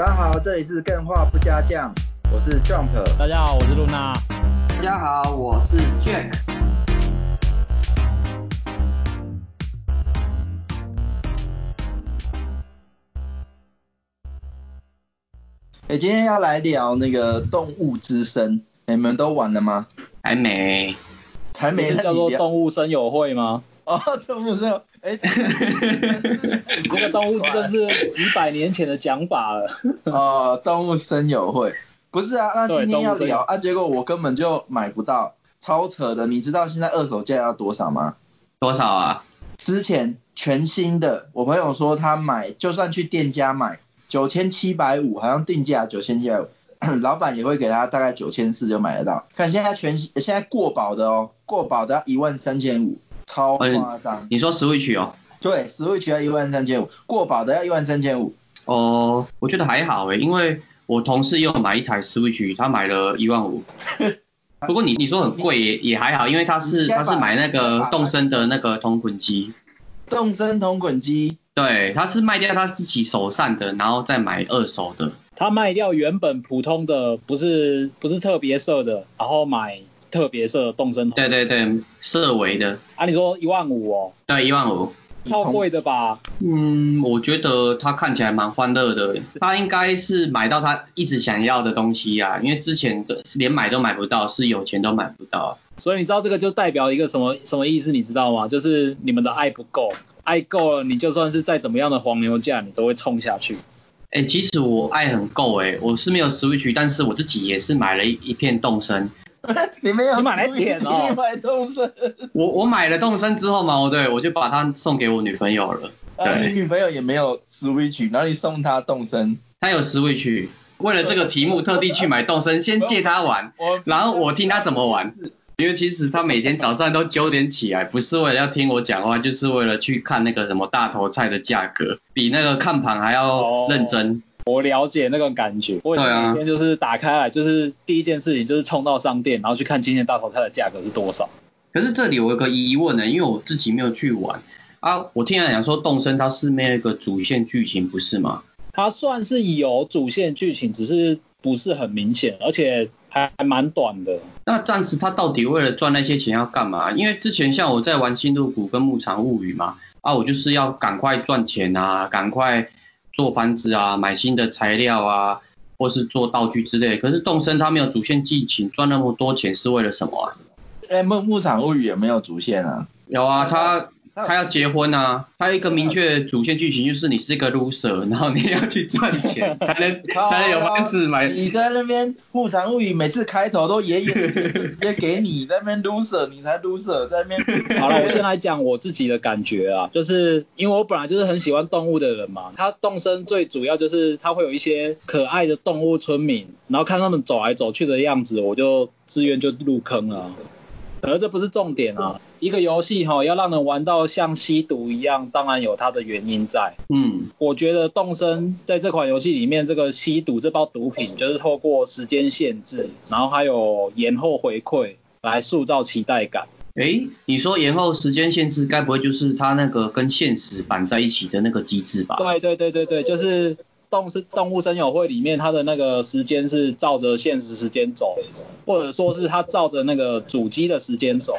大家好，这里是更画不加酱，我是 Jump。大家好，我是露娜。大家好，我是 Jack。哎，今天要来聊那个动物之声，你们都玩了吗？还没。还没。是叫做动物声友会吗？哦，动物森友。哎，那个动物真的是几百年前的讲法了。哦，动物森友会，不是啊，那今天要聊啊，结果我根本就买不到，超扯的。你知道现在二手价要多少吗？多少啊？之前全新的，我朋友说他买，就算去店家买九千七百五，好像定价九千七百五，老板也会给他大概九千四就买得到。看现在全现在过保的哦，过保的要一万三千五。超夸张！你说 Switch 哦？对，Switch 要一万三千五，过保的要一万三千五。哦，我觉得还好诶，因为我同事又买一台 Switch，他买了一万五。不过你你说很贵也也还好，因为他是他是买那个动森的那个同捆机。动森同捆机？对，他是卖掉他自己手上的，然后再买二手的。他卖掉原本普通的，不是不是特别色的，然后买。特别色动身，对对对，色违的。啊，你说一万五哦？对，一万五。超贵的吧？嗯，我觉得他看起来蛮欢乐的。他应该是买到他一直想要的东西啊，因为之前的连买都买不到，是有钱都买不到。所以你知道这个就代表一个什么什么意思？你知道吗？就是你们的爱不够，爱够了，你就算是再怎么样的黄牛价，你都会冲下去。哎、欸，其实我爱很够哎，我是没有 Switch，但是我自己也是买了一一片动森。你没有？你买来舔哦。你买动身。我我买了动身之后嘛，我对，我就把它送给我女朋友了。你女朋友也没有 Switch，然后你送她动身。她有 Switch，为了这个题目特地去买动身，先借她玩，然后我听她怎么玩。因为其实她每天早上都九点起来，不是为了要听我讲话，就是为了去看那个什么大头菜的价格，比那个看盘还要认真。哦我了解那个感觉，我以前每天就是打开来，就是第一件事情就是冲到商店，然后去看今天大头菜的价格是多少。可是这里我有个疑问呢，因为我自己没有去玩啊，我听人讲说动森它是没有一个主线剧情，不是吗？它算是有主线剧情，只是不是很明显，而且还还蛮短的。那这样子它到底为了赚那些钱要干嘛？因为之前像我在玩星露谷跟牧场物语嘛，啊，我就是要赶快赚钱啊，赶快。做房子啊，买新的材料啊，或是做道具之类。可是动森它没有主线剧情，赚那么多钱是为了什么啊？哎、欸，牧牧场物语也没有主线啊。有啊，他。他要结婚啊，他有一个明确主线剧情，就是你是一个 loser，然后你要去赚钱 才能才能有房子买。你在那边牧场物语每次开头都爷爷 直接给你在那边 loser，你才 loser 在那边。好了，我先来讲我自己的感觉啊，就是因为我本来就是很喜欢动物的人嘛，他动身最主要就是他会有一些可爱的动物村民，然后看他们走来走去的样子，我就自愿就入坑了。而这不是重点啊，一个游戏哈要让人玩到像吸毒一样，当然有它的原因在。嗯，我觉得动森在这款游戏里面，这个吸毒这包毒品就是透过时间限制，然后还有延后回馈来塑造期待感。诶，你说延后时间限制，该不会就是它那个跟现实绑在一起的那个机制吧？对对对对对，就是。动是动物森友会里面，它的那个时间是照着现实时间走，或者说是它照着那个主机的时间走。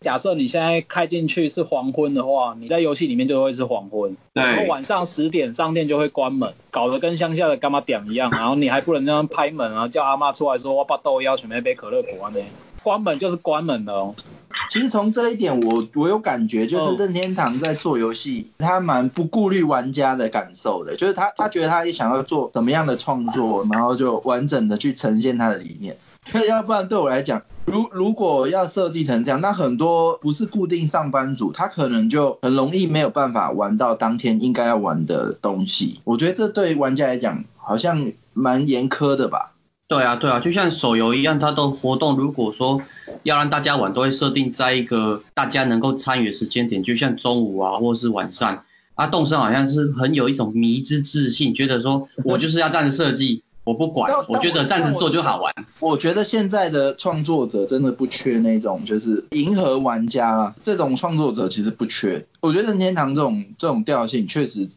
假设你现在开进去是黄昏的话，你在游戏里面就会是黄昏。然后晚上十点商店就会关门，搞得跟乡下的柑仔店一样，然后你还不能这样拍门啊，叫阿妈出来说我把豆要准备一杯可乐果呢。关门就是关门了哦。其实从这一点我，我我有感觉，就是任天堂在做游戏，他蛮不顾虑玩家的感受的，就是他他觉得他也想要做怎么样的创作，然后就完整的去呈现他的理念。要不然对我来讲，如如果要设计成这样，那很多不是固定上班族，他可能就很容易没有办法玩到当天应该要玩的东西。我觉得这对玩家来讲好像蛮严苛的吧。对啊，对啊，就像手游一样，它的活动如果说要让大家玩，都会设定在一个大家能够参与的时间点，就像中午啊，或是晚上。啊，动森好像是很有一种迷之自信，觉得说我就是要这样设计，我不管，我觉得这样子做就好玩。我觉得现在的创作者真的不缺那种就是迎合玩家啊，这种创作者其实不缺。我觉得任天堂这种这种调性确实。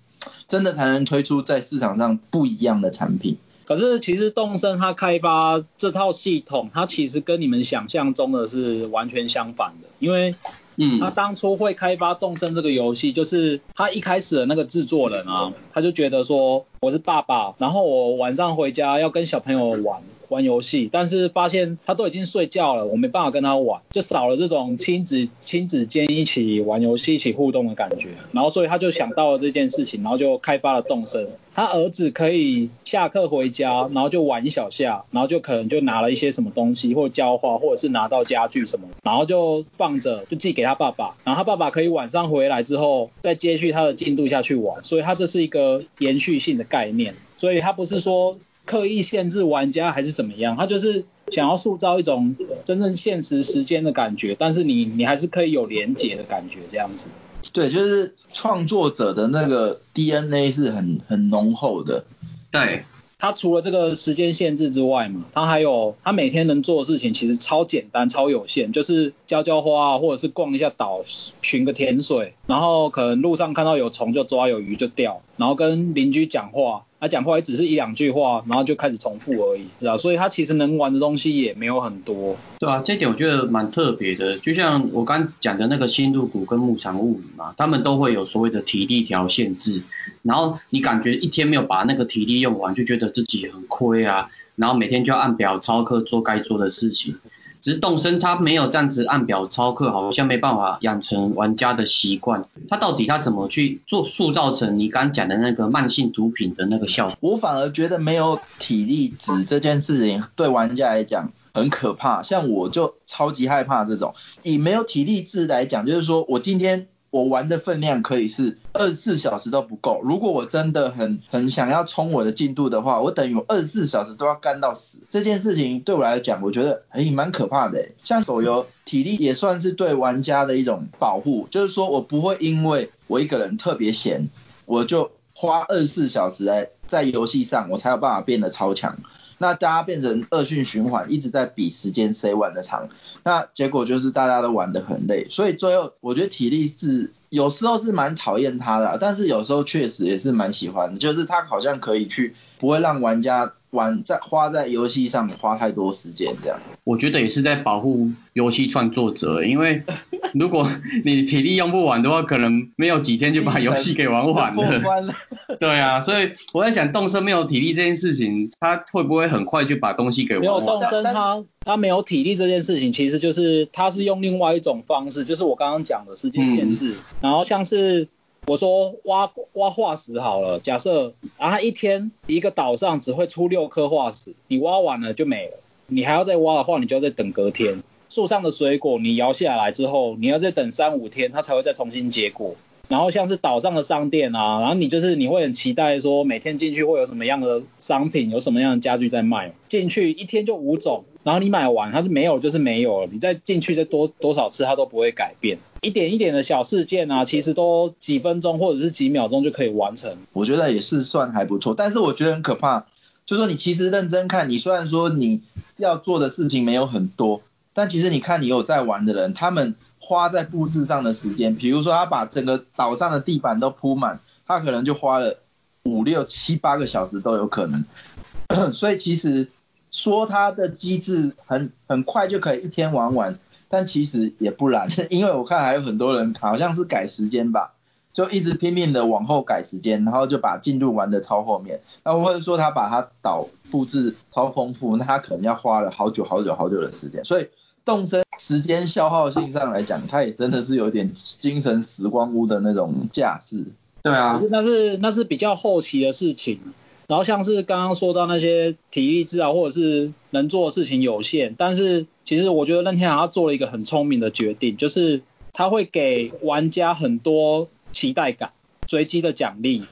真的才能推出在市场上不一样的产品。可是其实动森它开发这套系统，它其实跟你们想象中的是完全相反的，因为，嗯，他当初会开发动森这个游戏，就是他一开始的那个制作人啊，他就觉得说我是爸爸，然后我晚上回家要跟小朋友玩。玩游戏，但是发现他都已经睡觉了，我没办法跟他玩，就少了这种亲子亲子间一起玩游戏、一起互动的感觉。然后所以他就想到了这件事情，然后就开发了动森。他儿子可以下课回家，然后就玩一小下，然后就可能就拿了一些什么东西，或者教画，或者是拿到家具什么，然后就放着，就寄给他爸爸。然后他爸爸可以晚上回来之后再接续他的进度下去玩。所以他这是一个延续性的概念，所以他不是说。刻意限制玩家还是怎么样？他就是想要塑造一种真正现实时间的感觉，但是你你还是可以有连结的感觉这样子。对，就是创作者的那个 DNA 是很很浓厚的。对，他除了这个时间限制之外嘛，他还有他每天能做的事情其实超简单、超有限，就是浇浇花啊，或者是逛一下岛、寻个甜水，然后可能路上看到有虫就抓，有鱼就钓，然后跟邻居讲话。他讲话也只是一两句话，然后就开始重复而已，是吧？所以他其实能玩的东西也没有很多。对啊，这点我觉得蛮特别的。就像我刚讲的那个《星露谷》跟《牧场物语》嘛，他们都会有所谓的体力条限制，然后你感觉一天没有把那个体力用完，就觉得自己很亏啊，然后每天就要按表操课做该做的事情。只是动身他没有这样子按表操课，好像没办法养成玩家的习惯。他到底他怎么去做塑造成你刚讲的那个慢性毒品的那个效果？我反而觉得没有体力值这件事情对玩家来讲很可怕。像我就超级害怕这种。以没有体力值来讲，就是说我今天。我玩的分量可以是二十四小时都不够。如果我真的很很想要冲我的进度的话，我等于二十四小时都要干到死。这件事情对我来讲，我觉得哎蛮可怕的。像手游，体力也算是对玩家的一种保护，就是说我不会因为我一个人特别闲，我就花二十四小时来在游戏上，我才有办法变得超强。那大家变成恶性循环，一直在比时间谁玩的长，那结果就是大家都玩得很累，所以最后我觉得体力是有时候是蛮讨厌他的，但是有时候确实也是蛮喜欢的，就是他好像可以去不会让玩家。玩在花在游戏上面花太多时间，这样我觉得也是在保护游戏创作者，因为 如果你体力用不完的话，可能没有几天就把游戏给玩完了。对啊，所以我在想，动身没有体力这件事情，他会不会很快就把东西给玩完？没有动身，他他没有体力这件事情，其实就是他是用另外一种方式，就是我刚刚讲的时间限制，嗯、然后像是。我说挖挖化石好了，假设啊，一天一个岛上只会出六颗化石，你挖完了就没了，你还要再挖的话，你就要再等隔天。树上的水果你摇下来之后，你要再等三五天，它才会再重新结果。然后像是岛上的商店啊，然后你就是你会很期待说每天进去会有什么样的商品，有什么样的家具在卖，进去一天就五种，然后你买完它就没有，就是没有了，你再进去再多多少次它都不会改变。一点一点的小事件啊，其实都几分钟或者是几秒钟就可以完成。我觉得也是算还不错，但是我觉得很可怕，就说你其实认真看，你虽然说你要做的事情没有很多，但其实你看你有在玩的人，他们花在布置上的时间，比如说他把整个岛上的地板都铺满，他可能就花了五六七八个小时都有可能。所以其实说他的机制很很快就可以一天玩完。但其实也不然，因为我看还有很多人好像是改时间吧，就一直拼命的往后改时间，然后就把进度玩的超后面。那或者说他把他岛布置超丰富，那他可能要花了好久好久好久的时间。所以动身时间消耗性上来讲，他也真的是有点精神时光屋的那种架势。对啊，那是那是比较后期的事情。然后像是刚刚说到那些体力值啊，或者是能做的事情有限，但是其实我觉得任天堂他做了一个很聪明的决定，就是他会给玩家很多期待感，随机的奖励。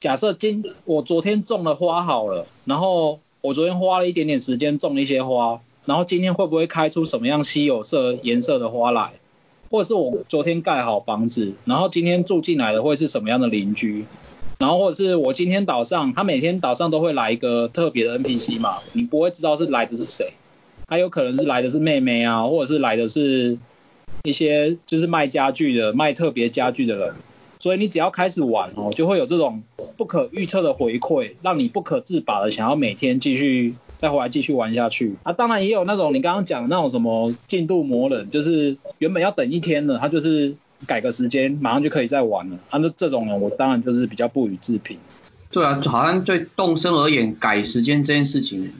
假设今我昨天种了花好了，然后我昨天花了一点点时间种了一些花，然后今天会不会开出什么样稀有色颜色的花来？或者是我昨天盖好房子，然后今天住进来的会是什么样的邻居？然后或者是我今天岛上，他每天岛上都会来一个特别的 NPC 嘛，你不会知道是来的是谁，他有可能是来的是妹妹啊，或者是来的是一些就是卖家具的、卖特别家具的人，所以你只要开始玩哦，就会有这种不可预测的回馈，让你不可自拔的想要每天继续再回来继续玩下去。啊，当然也有那种你刚刚讲的那种什么进度磨人，就是原本要等一天的，他就是改个时间，马上就可以再玩了。啊，那这种人我当然就是比较不予置评。对啊，好像对动身而言，改时间这件事情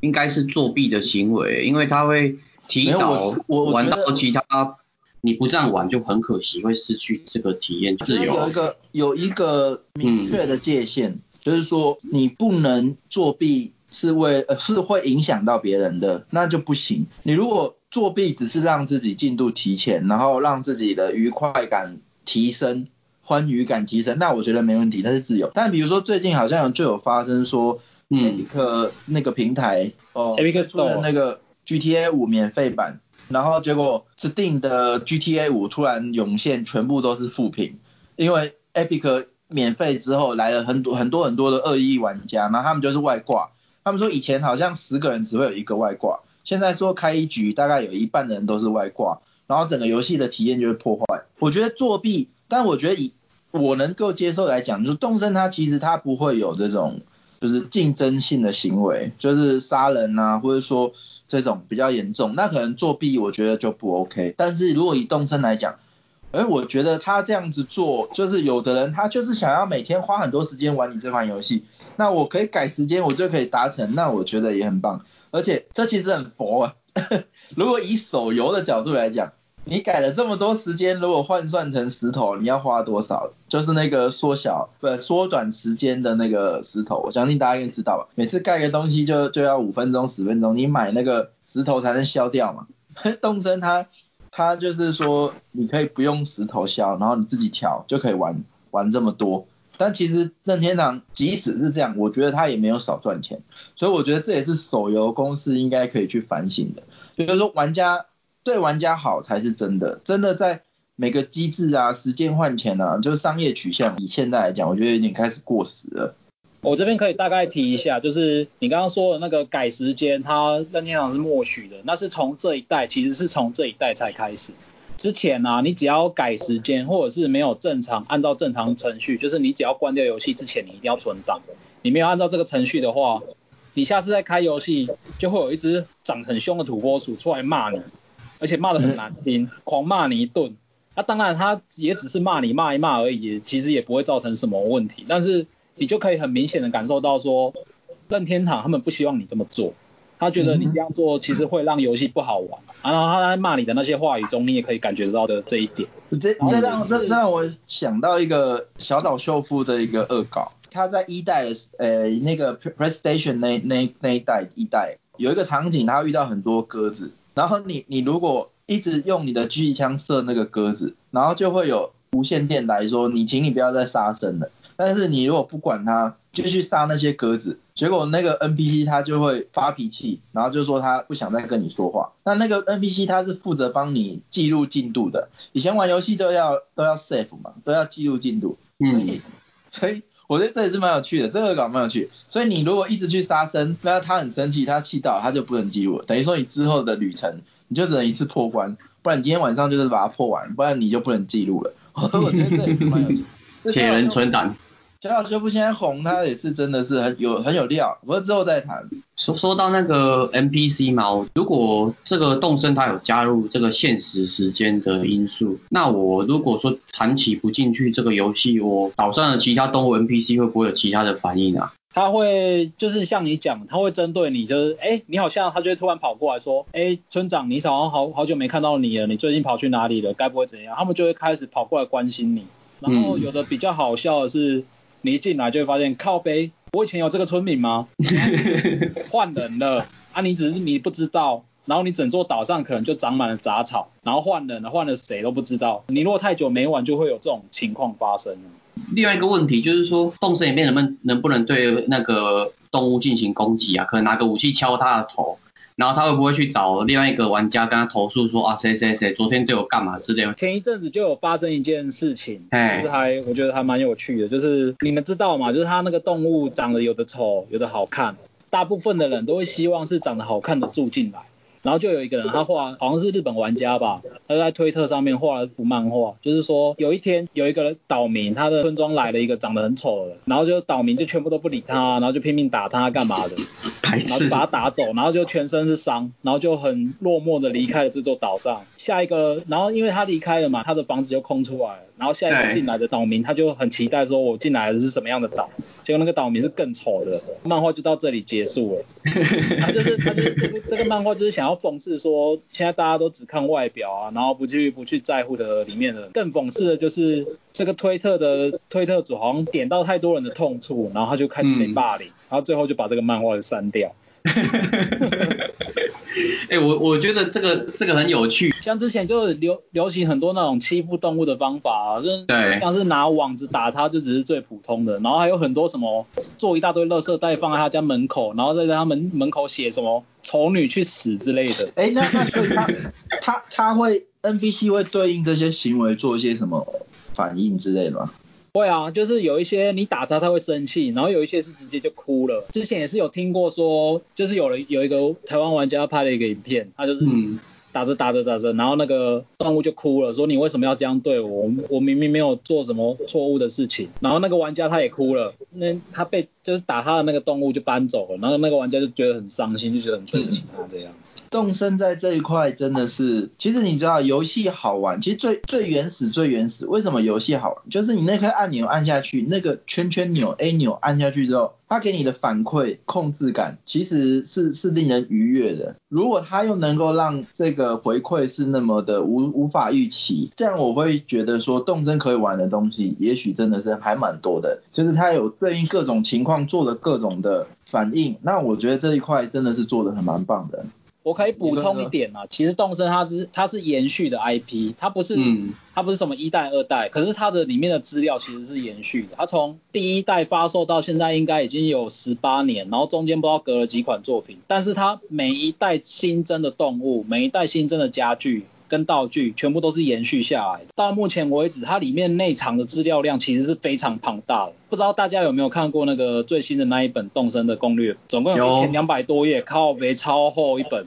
应该是作弊的行为，因为他会提早玩到其他。你不这样玩就很可惜，会失去这个体验自由。有一个有一个明确的界限，嗯、就是说你不能作弊是为呃是会影响到别人的，那就不行。你如果作弊只是让自己进度提前，然后让自己的愉快感提升、欢愉感提升，那我觉得没问题，那是自由。但比如说最近好像就有发生说，嗯，一个那个平台哦，推出了那个 GTA 五免费版。然后结果 Steam 的 GTA 五突然涌现，全部都是负评，因为 Epic 免费之后来了很多很多很多的恶意玩家，然后他们就是外挂，他们说以前好像十个人只会有一个外挂，现在说开一局大概有一半的人都是外挂，然后整个游戏的体验就会破坏。我觉得作弊，但我觉得以我能够接受来讲，就是动森它其实它不会有这种就是竞争性的行为，就是杀人啊，或者说。这种比较严重，那可能作弊我觉得就不 OK。但是如果以动森来讲，哎，我觉得他这样子做，就是有的人他就是想要每天花很多时间玩你这款游戏，那我可以改时间，我就可以达成，那我觉得也很棒。而且这其实很佛啊，如果以手游的角度来讲。你改了这么多时间，如果换算成石头，你要花多少？就是那个缩小不缩短时间的那个石头，我相信大家应该知道吧？每次盖个东西就就要五分钟十分钟，你买那个石头才能消掉嘛。动森它它就是说你可以不用石头消，然后你自己调就可以玩玩这么多。但其实任天堂即使是这样，我觉得他也没有少赚钱，所以我觉得这也是手游公司应该可以去反省的，就是说玩家。对玩家好才是真的，真的在每个机制啊、时间换钱啊，就是商业取向，以现在来讲，我觉得有点开始过时了。我这边可以大概提一下，就是你刚刚说的那个改时间，他任天堂是默许的，那是从这一代，其实是从这一代才开始。之前啊，你只要改时间，或者是没有正常按照正常程序，就是你只要关掉游戏之前，你一定要存档。你没有按照这个程序的话，你下次再开游戏，就会有一只长很凶的土拨鼠出来骂你。而且骂的很难听，狂骂你一顿。那、当然，他也只是骂你骂一骂而已，其实也不会造成什么问题。但是你就可以很明显的感受到说，任天堂他们不希望你这么做，他觉得你这样做其实会让游戏不好玩。然后他在骂你的那些话语中，你也可以感觉得到的这一点。这这让这这让我想到一个小岛秀夫的一个恶搞，他在一代呃那个 PlayStation 那那那一代一代有一个场景，他会遇到很多鸽子。然后你你如果一直用你的狙击枪射那个鸽子，然后就会有无线电来说，你请你不要再杀生了。但是你如果不管它，继续杀那些鸽子，结果那个 NPC 他就会发脾气，然后就说他不想再跟你说话。那那个 NPC 他是负责帮你记录进度的，以前玩游戏都要都要 save 嘛，都要记录进度。嗯。所以我觉得这也是蛮有趣的，这个搞蛮有趣。所以你如果一直去杀生，那他很生气，他气到他就不能记录了，等于说你之后的旅程你就只能一次破关，不然你今天晚上就是把它破完，不然你就不能记录了。我觉得这也是蛮有趣。铁人存档。小岛秀夫现在红，他也是真的是很有很有料，不过之后再谈。说说到那个 NPC 嘛，如果这个动身它有加入这个现实时间的因素，那我如果说长期不进去这个游戏，我岛上的其他动物 NPC 会不会有其他的反应啊？他会就是像你讲，他会针对你，就是哎，你好像他就会突然跑过来说，哎，村长，你好像好好久没看到你了，你最近跑去哪里了？该不会怎样？他们就会开始跑过来关心你。然后有的比较好笑的是。嗯你一进来就会发现靠背，我以前有这个村民吗？换人了啊！你只是你不知道，然后你整座岛上可能就长满了杂草，然后换人了，换了谁都不知道。你如果太久没玩，就会有这种情况发生。另外一个问题就是说，动森里面能不能能不能对那个动物进行攻击啊？可能拿个武器敲它的头。然后他会不会去找另外一个玩家跟他投诉说啊谁谁谁昨天对我干嘛之类的？前一阵子就有发生一件事情，就是还我觉得还蛮有趣的，就是你们知道吗？就是他那个动物长得有的丑，有的好看，大部分的人都会希望是长得好看的住进来，然后就有一个人他画，好像是日本玩家吧，他就在推特上面画了一幅漫画，就是说有一天有一个岛民，他的村庄来了一个长得很丑的，然后就岛民就全部都不理他，然后就拼命打他干嘛的，然后就把他打走，然后就全身是伤，然后就很落寞的离开了这座岛上。下一个，然后因为他离开了嘛，他的房子就空出来了，然后下一个进来的岛民他就很期待说，我进来的是什么样的岛？结果那个岛民是更丑的，漫画就到这里结束了。他就是他就是这个这个漫画就是想要讽刺说，现在大家都只看外表啊，然后不去不去在乎的里面的。更讽刺的就是这个推特的推特主好像点到太多人的痛处，然后他就开始被霸凌，嗯、然后最后就把这个漫画给删掉。哎、欸，我我觉得这个这个很有趣，像之前就流流行很多那种欺负动物的方法啊，就是像是拿网子打它，就只是最普通的，然后还有很多什么做一大堆垃圾袋放在他家门口，然后再在他门门口写什么丑女去死之类的。哎、欸，那那所以他他他会 NBC 会对应这些行为做一些什么反应之类的吗？会啊，就是有一些你打他他会生气，然后有一些是直接就哭了。之前也是有听过说，就是有了有一个台湾玩家拍了一个影片，他就是打着打着打着，然后那个动物就哭了，说你为什么要这样对我？我明明没有做什么错误的事情。然后那个玩家他也哭了，那他被就是打他的那个动物就搬走了，然后那个玩家就觉得很伤心，就觉得很对不起他这样。动森在这一块真的是，其实你知道游戏好玩，其实最最原始最原始，为什么游戏好玩？就是你那颗按钮按下去，那个圈圈钮 A 钮按下去之后，它给你的反馈控制感其实是是令人愉悦的。如果它又能够让这个回馈是那么的无无法预期，这样我会觉得说动森可以玩的东西，也许真的是还蛮多的，就是它有对应各种情况做的各种的反应。那我觉得这一块真的是做的很蛮棒的。我可以补充一点啊，其实动森它是它是延续的 IP，它不是、嗯、它不是什么一代二代，可是它的里面的资料其实是延续的。它从第一代发售到现在应该已经有十八年，然后中间不知道隔了几款作品，但是它每一代新增的动物，每一代新增的家具。跟道具全部都是延续下来的。到目前为止，它里面内藏的资料量其实是非常庞大的。不知道大家有没有看过那个最新的那一本动森的攻略？总共有一千两百多页，靠北超厚一本。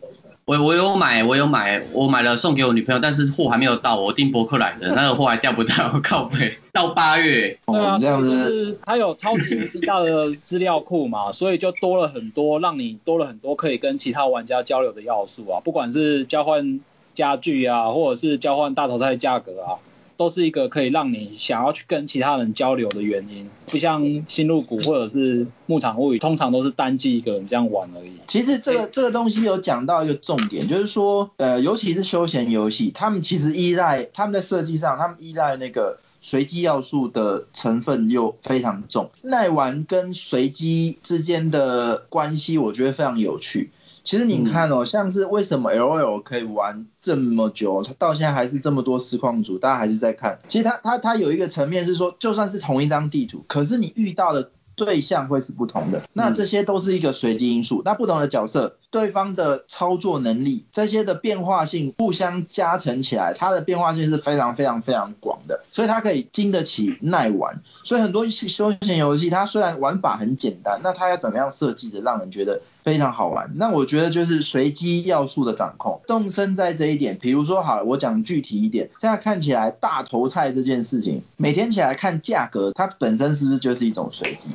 我我有买，我有买，我买了送给我女朋友，但是货还没有到，我订博客来的，那个货还调不到，靠背。到八月。对啊，就是它有超级无敌大的资料库嘛，所以就多了很多，让你多了很多可以跟其他玩家交流的要素啊，不管是交换。家具啊，或者是交换大头菜价格啊，都是一个可以让你想要去跟其他人交流的原因。不像新入谷或者是牧场物语，通常都是单机一个人这样玩而已。其实这个这个东西有讲到一个重点，就是说，呃，尤其是休闲游戏，他们其实依赖他们在设计上，他们依赖那个随机要素的成分又非常重。耐玩跟随机之间的关系，我觉得非常有趣。其实你看哦，像是为什么 LOL 可以玩这么久，它到现在还是这么多实况组，大家还是在看。其实它它它有一个层面是说，就算是同一张地图，可是你遇到的对象会是不同的，那这些都是一个随机因素。那不同的角色，对方的操作能力，这些的变化性互相加成起来，它的变化性是非常非常非常广的，所以它可以经得起耐玩。所以很多休闲游戏，它虽然玩法很简单，那它要怎么样设计的让人觉得非常好玩？那我觉得就是随机要素的掌控。动身在这一点，比如说好了，我讲具体一点，现在看起来大头菜这件事情，每天起来看价格，它本身是不是就是一种随机？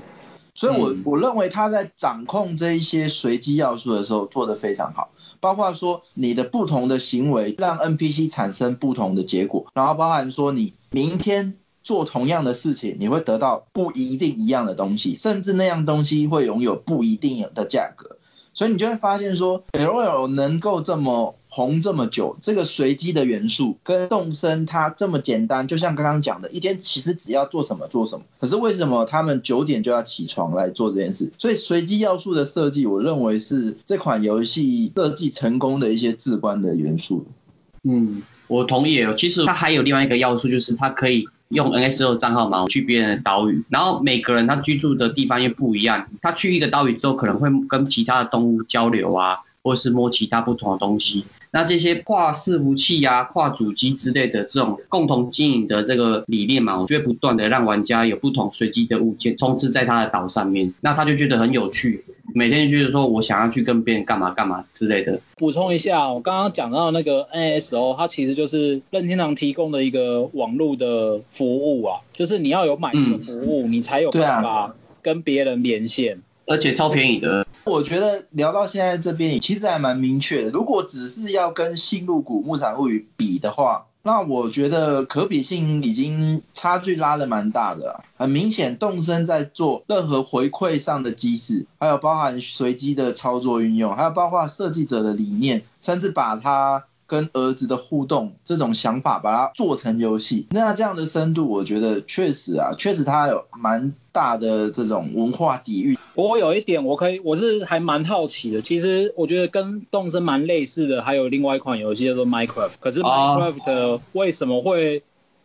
所以我，我我认为他在掌控这一些随机要素的时候做得非常好，包括说你的不同的行为让 NPC 产生不同的结果，然后包含说你明天做同样的事情，你会得到不一定一样的东西，甚至那样东西会拥有不一定的价格，所以你就会发现说，LOL 能够这么。红这么久，这个随机的元素跟动森它这么简单，就像刚刚讲的，一天其实只要做什么做什么。可是为什么他们九点就要起床来做这件事？所以随机要素的设计，我认为是这款游戏设计成功的一些至关的元素。嗯，我同意。其实它还有另外一个要素，就是它可以用 NSO 账号嘛去别人的岛屿，然后每个人他居住的地方又不一样，他去一个岛屿之后，可能会跟其他的动物交流啊，或是摸其他不同的东西。那这些跨伺服器啊、跨主机之类的这种共同经营的这个理念嘛，我就会不断的让玩家有不同随机的物件充斥在他的岛上面，那他就觉得很有趣。每天觉得说我想要去跟别人干嘛干嘛之类的。补充一下，我刚刚讲到那个 NASO，它其实就是任天堂提供的一个网络的服务啊，就是你要有买这个服务，嗯、你才有办法跟别人连线，而且超便宜的。我觉得聊到现在这边，其实还蛮明确的。如果只是要跟信鹿谷牧场物语比的话，那我觉得可比性已经差距拉的蛮大的。很明显，动森在做任何回馈上的机制，还有包含随机的操作运用，还有包括设计者的理念，甚至把它。跟儿子的互动这种想法，把它做成游戏，那这样的深度，我觉得确实啊，确实它有蛮大的这种文化底蕴。不过有一点，我可以，我是还蛮好奇的。其实我觉得跟动森蛮类似的，还有另外一款游戏叫做 Minecraft。可是 Minecraft 为什么会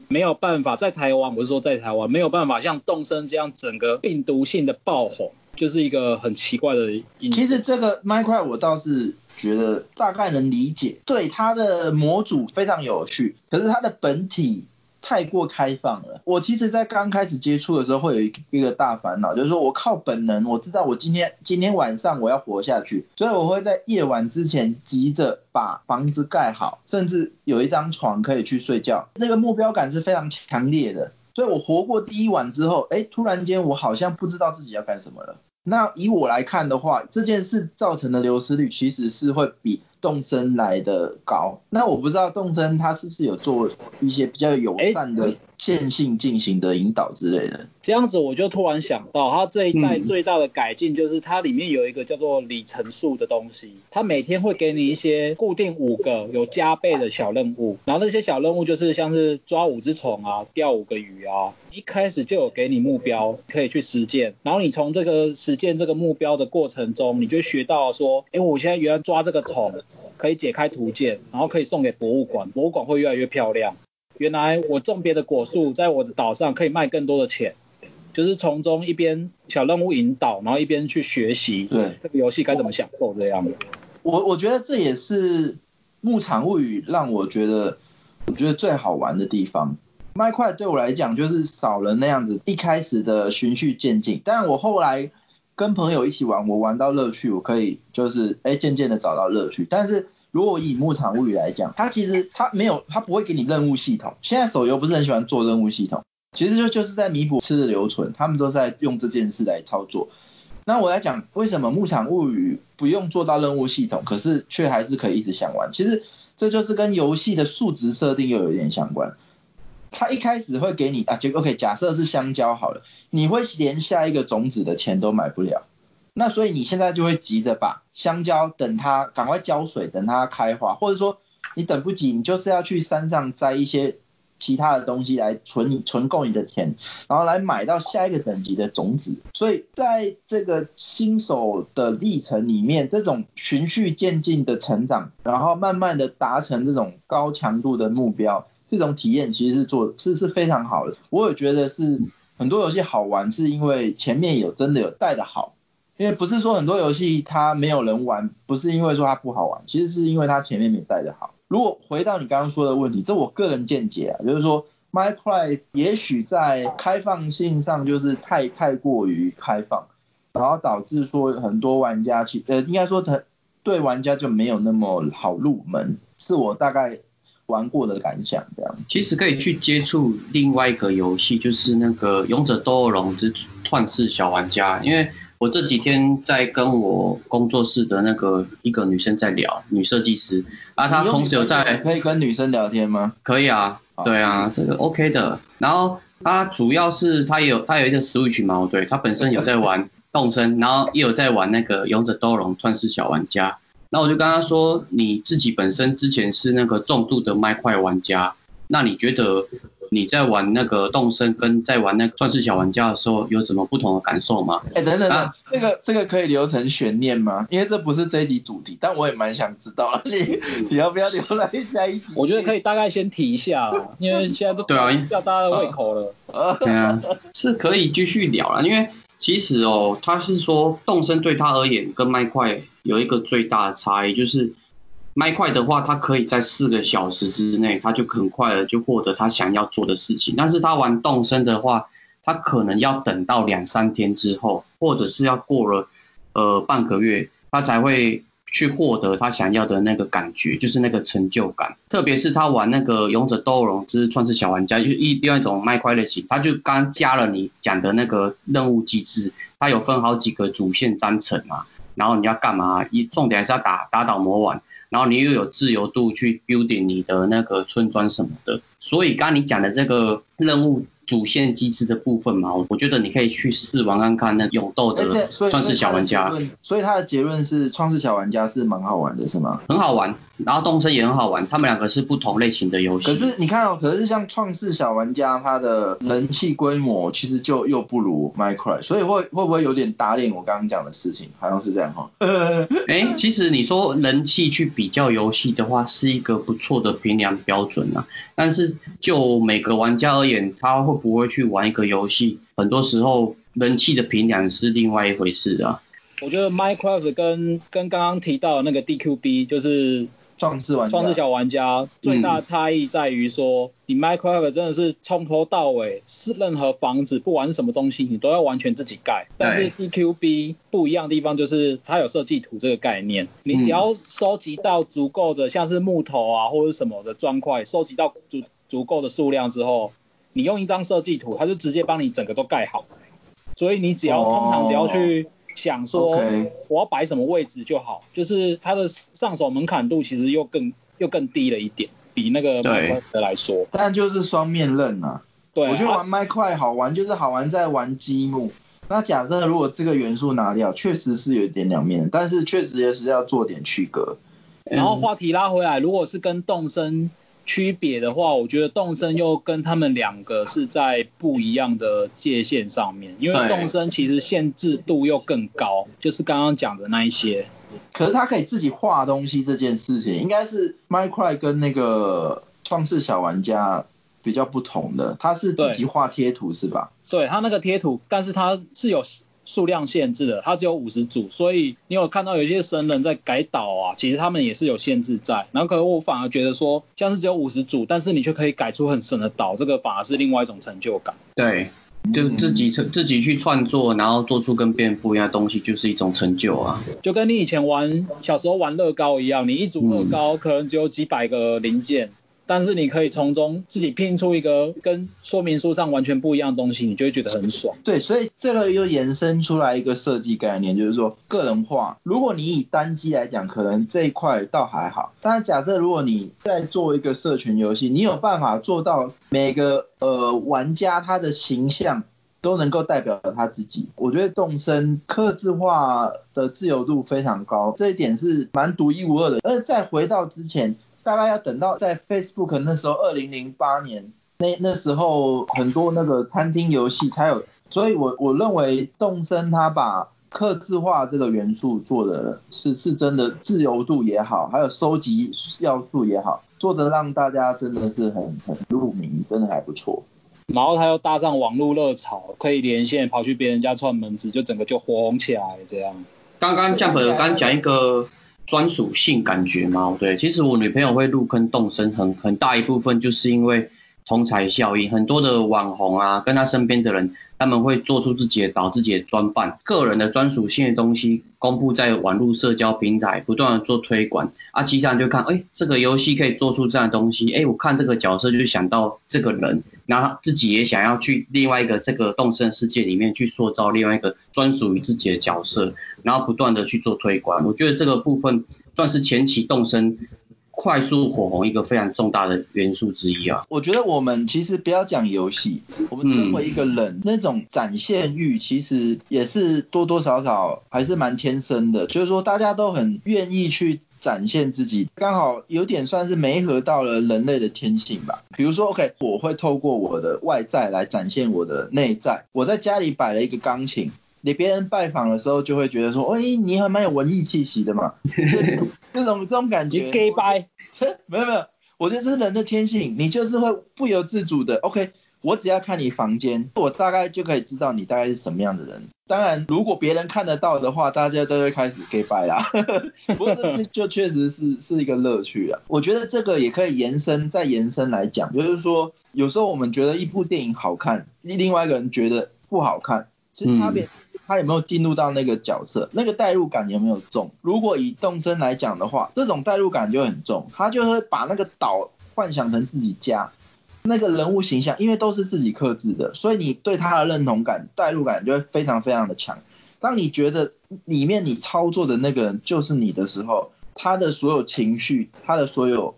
没有办法在台湾？我是说在台湾没有办法像动森这样整个病毒性的爆红，就是一个很奇怪的。其实这个 m i c r a f t 我倒是。觉得大概能理解，对它的模组非常有趣，可是它的本体太过开放了。我其实，在刚开始接触的时候，会有一一个大烦恼，就是说我靠本能，我知道我今天今天晚上我要活下去，所以我会在夜晚之前急着把房子盖好，甚至有一张床可以去睡觉。那个目标感是非常强烈的，所以我活过第一晚之后，哎，突然间我好像不知道自己要干什么了。那以我来看的话，这件事造成的流失率其实是会比动森来的高。那我不知道动森它是不是有做一些比较友善的线性进行的引导之类的。这样子我就突然想到，它这一代最大的改进就是它里面有一个叫做里程数的东西，它每天会给你一些固定五个有加倍的小任务，然后那些小任务就是像是抓五只虫啊，钓五个鱼啊。一开始就有给你目标可以去实践，然后你从这个实践这个目标的过程中，你就学到说，哎，我现在原来抓这个虫可以解开图鉴，然后可以送给博物馆，博物馆会越来越漂亮。原来我种别的果树在我的岛上可以卖更多的钱，就是从中一边小任务引导，然后一边去学习，对这个游戏该怎么享受这样的。我我觉得这也是牧场物语让我觉得我觉得最好玩的地方。麦块对我来讲就是少了那样子一开始的循序渐进，但我后来跟朋友一起玩，我玩到乐趣，我可以就是哎渐渐的找到乐趣。但是如果以牧场物语来讲，它其实它没有，它不会给你任务系统。现在手游不是很喜欢做任务系统，其实就就是在弥补吃的留存，他们都在用这件事来操作。那我来讲，为什么牧场物语不用做到任务系统，可是却还是可以一直想玩？其实这就是跟游戏的数值设定又有一点相关。他一开始会给你啊，就 OK，假设是香蕉好了，你会连下一个种子的钱都买不了，那所以你现在就会急着把香蕉等它赶快浇水，等它开花，或者说你等不及，你就是要去山上摘一些其他的东西来存存够你的钱，然后来买到下一个等级的种子。所以在这个新手的历程里面，这种循序渐进的成长，然后慢慢的达成这种高强度的目标。这种体验其实是做是是非常好的，我也觉得是很多游戏好玩，是因为前面有真的有带的好，因为不是说很多游戏它没有人玩，不是因为说它不好玩，其实是因为它前面没带的好。如果回到你刚刚说的问题，这我个人见解啊，就是说 Minecraft 也许在开放性上就是太太过于开放，然后导致说很多玩家去呃应该说他对玩家就没有那么好入门，是我大概。玩过的感想这样，其实可以去接触另外一个游戏，就是那个《勇者斗恶龙之创世小玩家》。因为我这几天在跟我工作室的那个一个女生在聊，女设计师啊，她同时有在可以跟女生聊天吗？可以啊，对啊，这个 OK 的。然后她主要是她有她有一个 Switch 嘛，对，她本身有在玩 动森，然后也有在玩那个《勇者斗龙创世小玩家》。那我就跟她说，你自己本身之前是那个重度的麦块玩家，那你觉得你在玩那个动森跟在玩那个钻石小玩家的时候有什么不同的感受吗？哎、欸，等等等，啊、这个这个可以留成悬念吗？因为这不是这一集主题，但我也蛮想知道，你你要不要留来下一集？我觉得可以大概先提一下，因为现在都对啊，吊大家的胃口了。对啊，是可以继续聊了，因为。其实哦，他是说动森对他而言跟麦块有一个最大的差异，就是麦块的话，他可以在四个小时之内，他就很快的就获得他想要做的事情。但是他玩动森的话，他可能要等到两三天之后，或者是要过了呃半个月，他才会去获得他想要的那个感觉，就是那个成就感。特别是他玩那个勇者斗龙之创世小玩家，就一另外一种麦块类型，他就刚加了你讲的那个任务机制，它有分好几个主线章程嘛，然后你要干嘛？一重点还是要打打倒魔王，然后你又有自由度去 building 你的那个村庄什么的。所以刚刚你讲的这个任务。主线机制的部分嘛，我觉得你可以去试玩看看那勇斗的创世小玩家。所以，所以他的结论是创世小玩家是蛮好玩的，是吗？很好玩，然后动森也很好玩，他们两个是不同类型的游戏。可是你看哦，可是像创世小玩家，它的人气规模其实就又不如 Minecraft，所以会会不会有点打脸我刚刚讲的事情？好像是这样哈。哎、欸，其实你说人气去比较游戏的话，是一个不错的评量标准啊。但是就每个玩家而言，他会不会去玩一个游戏？很多时候人气的评量是另外一回事啊。我觉得 Minecraft 跟跟刚刚提到的那个 DQB 就是创世玩家、创世小玩家最大的差异在于说，嗯、你 Minecraft 真的是从头到尾是任何房子，不管是什么东西，你都要完全自己盖。但是 EQB 不一样的地方就是它有设计图这个概念，你只要收集到足够的像是木头啊或者什么的砖块，收集到足足够的数量之后。你用一张设计图，它就直接帮你整个都盖好，所以你只要、oh, 通常只要去想说我要摆什么位置就好.就是它的上手门槛度其实又更又更低了一点，比那个麦块的来说。但就是双面刃啊。对，我觉得玩麦块好玩，就是好玩在玩积木。那假设如果这个元素拿掉，确实是有一点两面，但是确实也是要做点区隔。然后话题拉回来，如果是跟动森。区别的话，我觉得动森又跟他们两个是在不一样的界限上面，因为动森其实限制度又更高，就是刚刚讲的那一些。可是他可以自己画东西这件事情，应该是 Minecraft 跟那个创世小玩家比较不同的，他是自己画贴图是吧？对，他那个贴图，但是他是有。数量限制的，它只有五十组，所以你有看到有些神人在改岛啊，其实他们也是有限制在。然后可能我反而觉得说，像是只有五十组，但是你却可以改出很神的岛，这个反而是另外一种成就感。对，就自己自己去创作，然后做出跟别人不一样的东西，就是一种成就啊。就跟你以前玩小时候玩乐高一样，你一组乐高可能只有几百个零件。嗯但是你可以从中自己拼出一个跟说明书上完全不一样的东西，你就会觉得很爽。对，所以这个又延伸出来一个设计概念，就是说个人化。如果你以单机来讲，可能这一块倒还好。但是假设如果你在做一个社群游戏，你有办法做到每个呃玩家他的形象都能够代表他自己，我觉得动森客制化的自由度非常高，这一点是蛮独一无二的。而再回到之前。大概要等到在 Facebook 那时候，二零零八年那那时候很多那个餐厅游戏它有，所以我我认为动森它把刻字化这个元素做的是是真的自由度也好，还有收集要素也好，做的让大家真的是很很入迷，真的还不错。然后他又搭上网络热潮，可以连线跑去别人家串门子，就整个就火红起来这样。刚刚 Jump 刚讲一个。专属性感觉吗？对，其实我女朋友会入坑动身，很很大一部分就是因为同侪效应，很多的网红啊，跟他身边的人，他们会做出自己的导、自己的专办、个人的专属性的东西，公布在网络社交平台，不断的做推广。啊，其他人就看，哎，这个游戏可以做出这样东西，哎，我看这个角色就想到这个人，然后自己也想要去另外一个这个动森世界里面去塑造另外一个专属于自己的角色，然后不断的去做推广。我觉得这个部分算是前期动森。快速火红一个非常重大的元素之一啊！我觉得我们其实不要讲游戏，我们身为一个人，那种展现欲其实也是多多少少还是蛮天生的，就是说大家都很愿意去展现自己，刚好有点算是媒合到了人类的天性吧。比如说，OK，我会透过我的外在来展现我的内在，我在家里摆了一个钢琴。你别人拜访的时候就会觉得说，哎、欸，你还蛮有文艺气息的嘛，这种这种感觉。你 gay 掰？没有没有，我觉得这是人的天性，你就是会不由自主的。OK，我只要看你房间，我大概就可以知道你大概是什么样的人。当然，如果别人看得到的话，大家就会开始 gay 掰啦。不过这就确实是是一个乐趣啊。我觉得这个也可以延伸再延伸来讲，就是说有时候我们觉得一部电影好看，另外一个人觉得不好看，其实差别。他有没有进入到那个角色，那个代入感有没有重？如果以动森来讲的话，这种代入感就很重，他就会把那个岛幻想成自己家，那个人物形象，因为都是自己克制的，所以你对他的认同感、代入感就会非常非常的强。当你觉得里面你操作的那个人就是你的时候，他的所有情绪、他的所有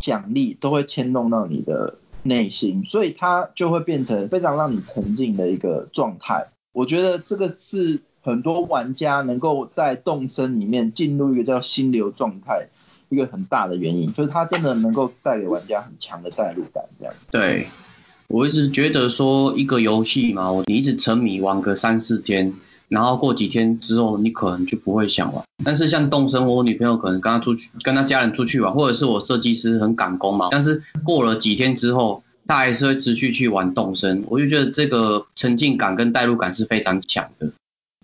奖励都会牵动到你的内心，所以他就会变成非常让你沉浸的一个状态。我觉得这个是很多玩家能够在动森里面进入一个叫心流状态一个很大的原因，就是他真的能够带给玩家很强的代入感，这样。对，我一直觉得说一个游戏嘛，你一直沉迷玩个三四天。然后过几天之后，你可能就不会想玩。但是像动森，我女朋友可能跟她出去，跟她家人出去玩，或者是我设计师很赶工嘛。但是过了几天之后，她还是会持续去玩动身。我就觉得这个沉浸感跟代入感是非常强的。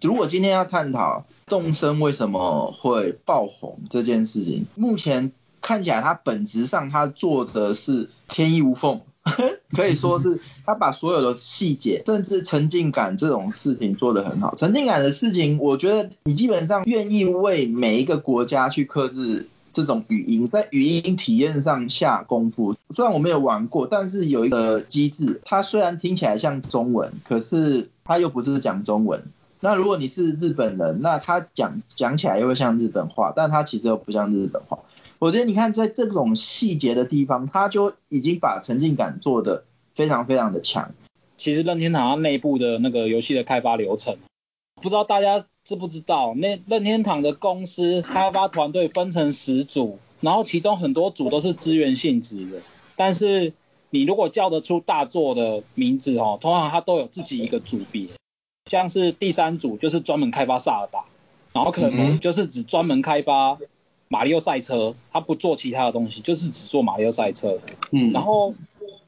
如果今天要探讨动森为什么会爆红这件事情，目前看起来它本质上它做的是天衣无缝。可以说是他把所有的细节，甚至沉浸感这种事情做得很好。沉浸感的事情，我觉得你基本上愿意为每一个国家去克制这种语音，在语音体验上下功夫。虽然我没有玩过，但是有一个机制，它虽然听起来像中文，可是它又不是讲中文。那如果你是日本人，那他讲讲起来又会像日本话，但他其实又不像日本话。我觉得你看，在这种细节的地方，他就已经把沉浸感做得非常非常的强。其实任天堂内部的那个游戏的开发流程，不知道大家知不知道？那任天堂的公司开发团队分成十组，然后其中很多组都是资源性质的。但是你如果叫得出大作的名字哦，通常它都有自己一个组别，像是第三组就是专门开发萨尔达，然后可能就是只专门开发。马里奥赛车，他不做其他的东西，就是只做马里奥赛车。嗯，然后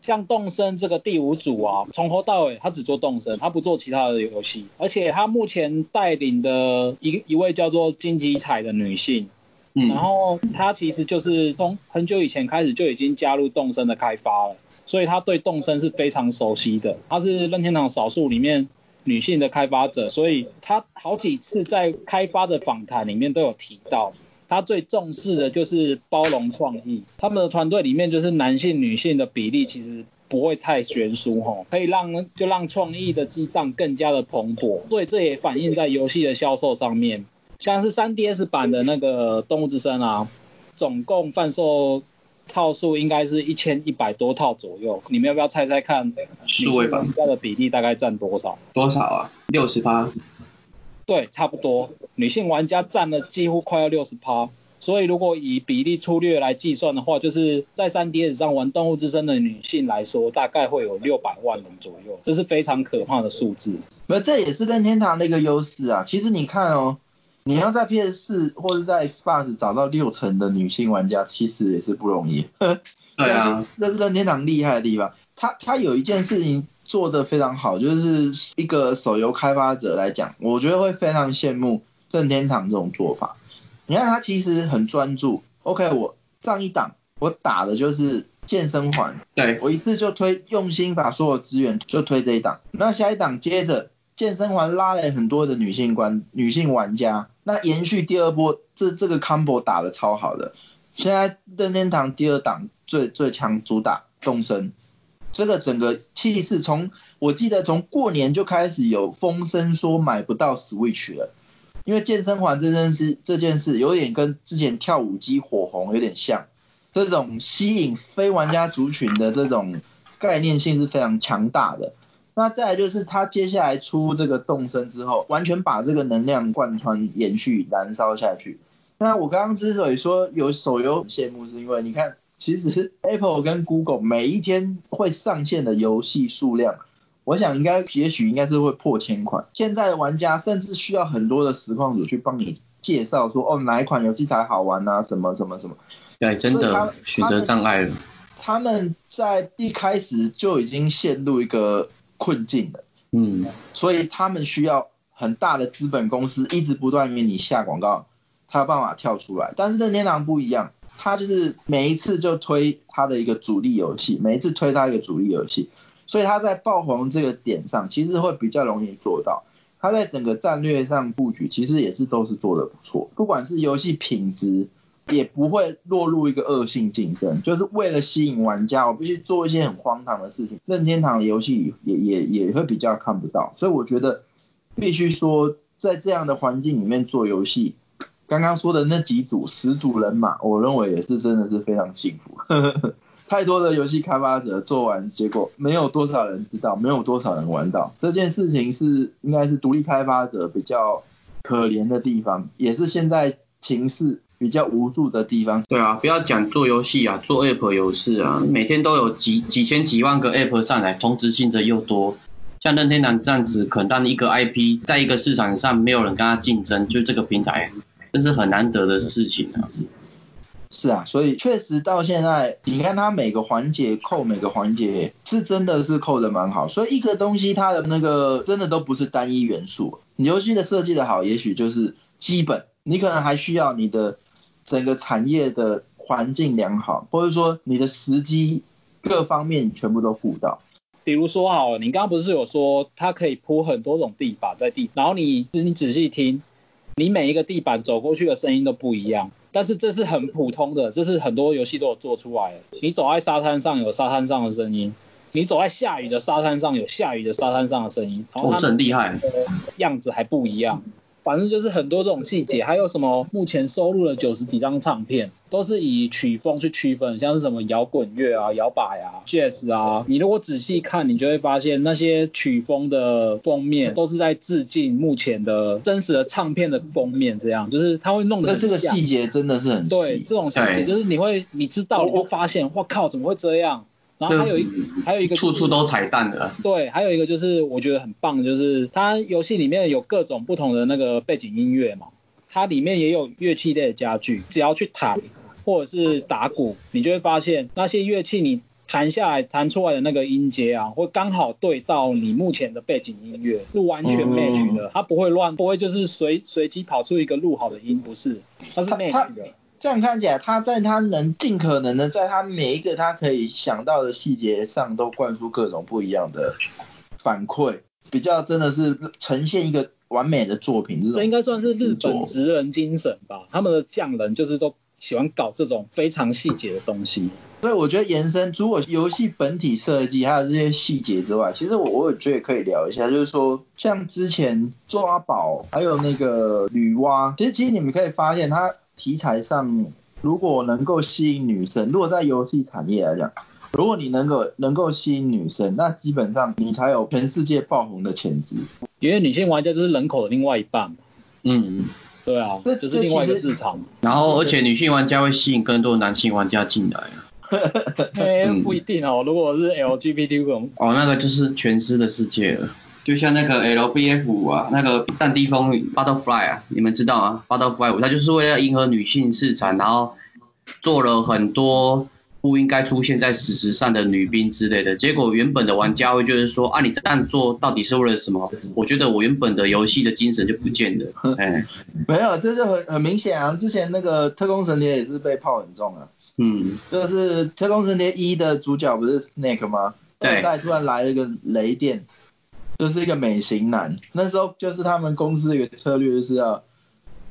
像动森这个第五组啊，从头到尾他只做动森，他不做其他的游戏。而且他目前带领的一一位叫做金吉彩的女性，嗯，然后她其实就是从很久以前开始就已经加入动森的开发了，所以他对动森是非常熟悉的。她是任天堂少数里面女性的开发者，所以她好几次在开发的访谈里面都有提到。他最重视的就是包容创意，他们的团队里面就是男性女性的比例其实不会太悬殊哈，可以让就让创意的激荡更加的蓬勃，所以这也反映在游戏的销售上面，像是 3DS 版的那个动物之声啊，总共贩售套数应该是一千一百多套左右，你们要不要猜猜看，数位版的比例大概占多少？多少啊？六十八。对，差不多，女性玩家占了几乎快要六十趴，所以如果以比例粗略来计算的话，就是在 3DS 上玩《动物之森》的女性来说，大概会有六百万人左右，这是非常可怕的数字。那这也是任天堂的一个优势啊。其实你看哦，你要在 PS4 或者在 Xbox 找到六成的女性玩家，其实也是不容易。对啊，这是任天堂厉害的地方。他他有一件事情。做的非常好，就是一个手游开发者来讲，我觉得会非常羡慕任天堂这种做法。你看他其实很专注，OK，我上一档我打的就是健身环，对，我一次就推，用心把所有资源就推这一档。那下一档接着健身环拉了很多的女性观女性玩家，那延续第二波，这这个 combo 打的超好的。现在任天堂第二档最最强主打动森。这个整个气势，从我记得从过年就开始有风声说买不到 Switch 了，因为健身环这件事这件事有点跟之前跳舞机火红有点像，这种吸引非玩家族群的这种概念性是非常强大的。那再来就是他接下来出这个动身之后，完全把这个能量贯穿、延续、燃烧下去。那我刚刚之所以说有手游羡慕，是因为你看。其实 Apple 跟 Google 每一天会上线的游戏数量，我想应该也许应该是会破千款。现在的玩家甚至需要很多的实况主去帮你介绍说，哦，哪一款游戏才好玩啊，什么什么什么。对，真的选择障碍了。他们在一开始就已经陷入一个困境了。嗯。所以他们需要很大的资本公司一直不断给你下广告，才有办法跳出来。但是任天堂不一样。他就是每一次就推他的一个主力游戏，每一次推他一个主力游戏，所以他在爆红这个点上，其实会比较容易做到。他在整个战略上布局其实也是都是做的不错，不管是游戏品质，也不会落入一个恶性竞争，就是为了吸引玩家，我必须做一些很荒唐的事情，任天堂的游戏也也也会比较看不到，所以我觉得必须说在这样的环境里面做游戏，刚刚说的那几组十组人马，我认为也是真的是非常幸福。太多的游戏开发者做完，结果没有多少人知道，没有多少人玩到。这件事情是应该是独立开发者比较可怜的地方，也是现在情势比较无助的地方。对啊，不要讲做游戏啊，做 App 游戏啊，每天都有几几千几万个 App 上来，同质性的又多。像任天堂这样子，可能当一个 IP 在一个市场上没有人跟他竞争，就这个平台，这是很难得的事情啊。是啊，所以确实到现在，你看它每个环节扣每个环节，是真的是扣的蛮好。所以一个东西它的那个真的都不是单一元素。你游戏的设计的好，也许就是基本，你可能还需要你的整个产业的环境良好，或者说你的时机各方面全部都顾到。比如说好了，你刚刚不是有说它可以铺很多种地板在地，然后你你仔细听，你每一个地板走过去的声音都不一样。但是这是很普通的，这是很多游戏都有做出来的。你走在沙滩上有沙滩上的声音，你走在下雨的沙滩上有下雨的沙滩上的声音，然后它很厉害，样子还不一样。反正就是很多这种细节，还有什么目前收录了九十几张唱片，都是以曲风去区分，像是什么摇滚乐啊、摇摆啊、Jazz 啊。你如果仔细看，你就会发现那些曲风的封面都是在致敬目前的真实的唱片的封面，这样就是他会弄得。那这个细节真的是很。对，这种细节就是你会，你知道，你会发现，我靠，怎么会这样？然后还有一还有一个处处都彩蛋的。对，还有一个就是我觉得很棒，就是它游戏里面有各种不同的那个背景音乐嘛，它里面也有乐器类的家具，只要去弹或者是打鼓，你就会发现那些乐器你弹下来弹出来的那个音阶啊，会刚好对到你目前的背景音乐，是完全 match 的，它不会乱，不会就是随随机跑出一个录好的音，不是，它是 match 的。这样看起来，他在他能尽可能的在他每一个他可以想到的细节上都灌输各种不一样的反馈，比较真的是呈现一个完美的作品。这，应该算是日本职人精神吧？他们的匠人就是都喜欢搞这种非常细节的东西。所以我觉得延伸，除了游戏本体设计还有这些细节之外，其实我我也觉得可以聊一下，就是说像之前抓宝还有那个女娲，其实其实你们可以发现它。题材上，如果能够吸引女生，如果在游戏产业来讲，如果你能够能够吸引女生，那基本上你才有全世界爆红的潜质。因为女性玩家就是人口的另外一半。嗯，对啊，这就是另外一个市场。然后，而且女性玩家会吸引更多男性玩家进来啊。欸、不一定哦，如果是 LGBTQ 哦，那个就是全尸的世界了。就像那个 LBF 五啊，那个战地风云 Butterfly 啊，你们知道吗？Butterfly 五，它就是为了迎合女性市场，然后做了很多不应该出现在史实上的女兵之类的。结果原本的玩家会觉得说，啊，你这样做到底是为了什么？我觉得我原本的游戏的精神就不见了。哎，没有，这就很很明显啊。之前那个特工神谍也是被泡很重啊。嗯，就是特工神谍一的主角不是 Snake 吗？对。突然来了一个雷电。就是一个美型男，那时候就是他们公司的一个策略，就是要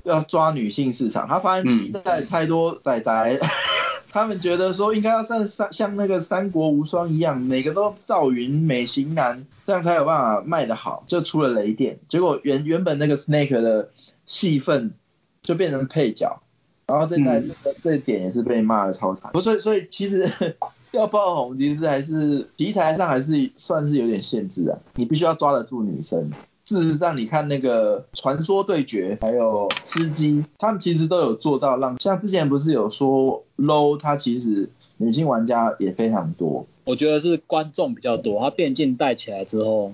要抓女性市场。他发现现在太多仔仔，嗯、他们觉得说应该要像三像那个三国无双一样，每个都赵云美型男，这样才有办法卖得好。就出了雷电，结果原原本那个 Snake 的戏份就变成配角，然后现在这个这点也是被骂的超惨。所以所以其实。要爆红，其实还是题材上还是算是有点限制啊。你必须要抓得住女生。事实上，你看那个传说对决，还有吃鸡，他们其实都有做到让，像之前不是有说 low，它其实女性玩家也非常多。我觉得是观众比较多，它电竞带起来之后，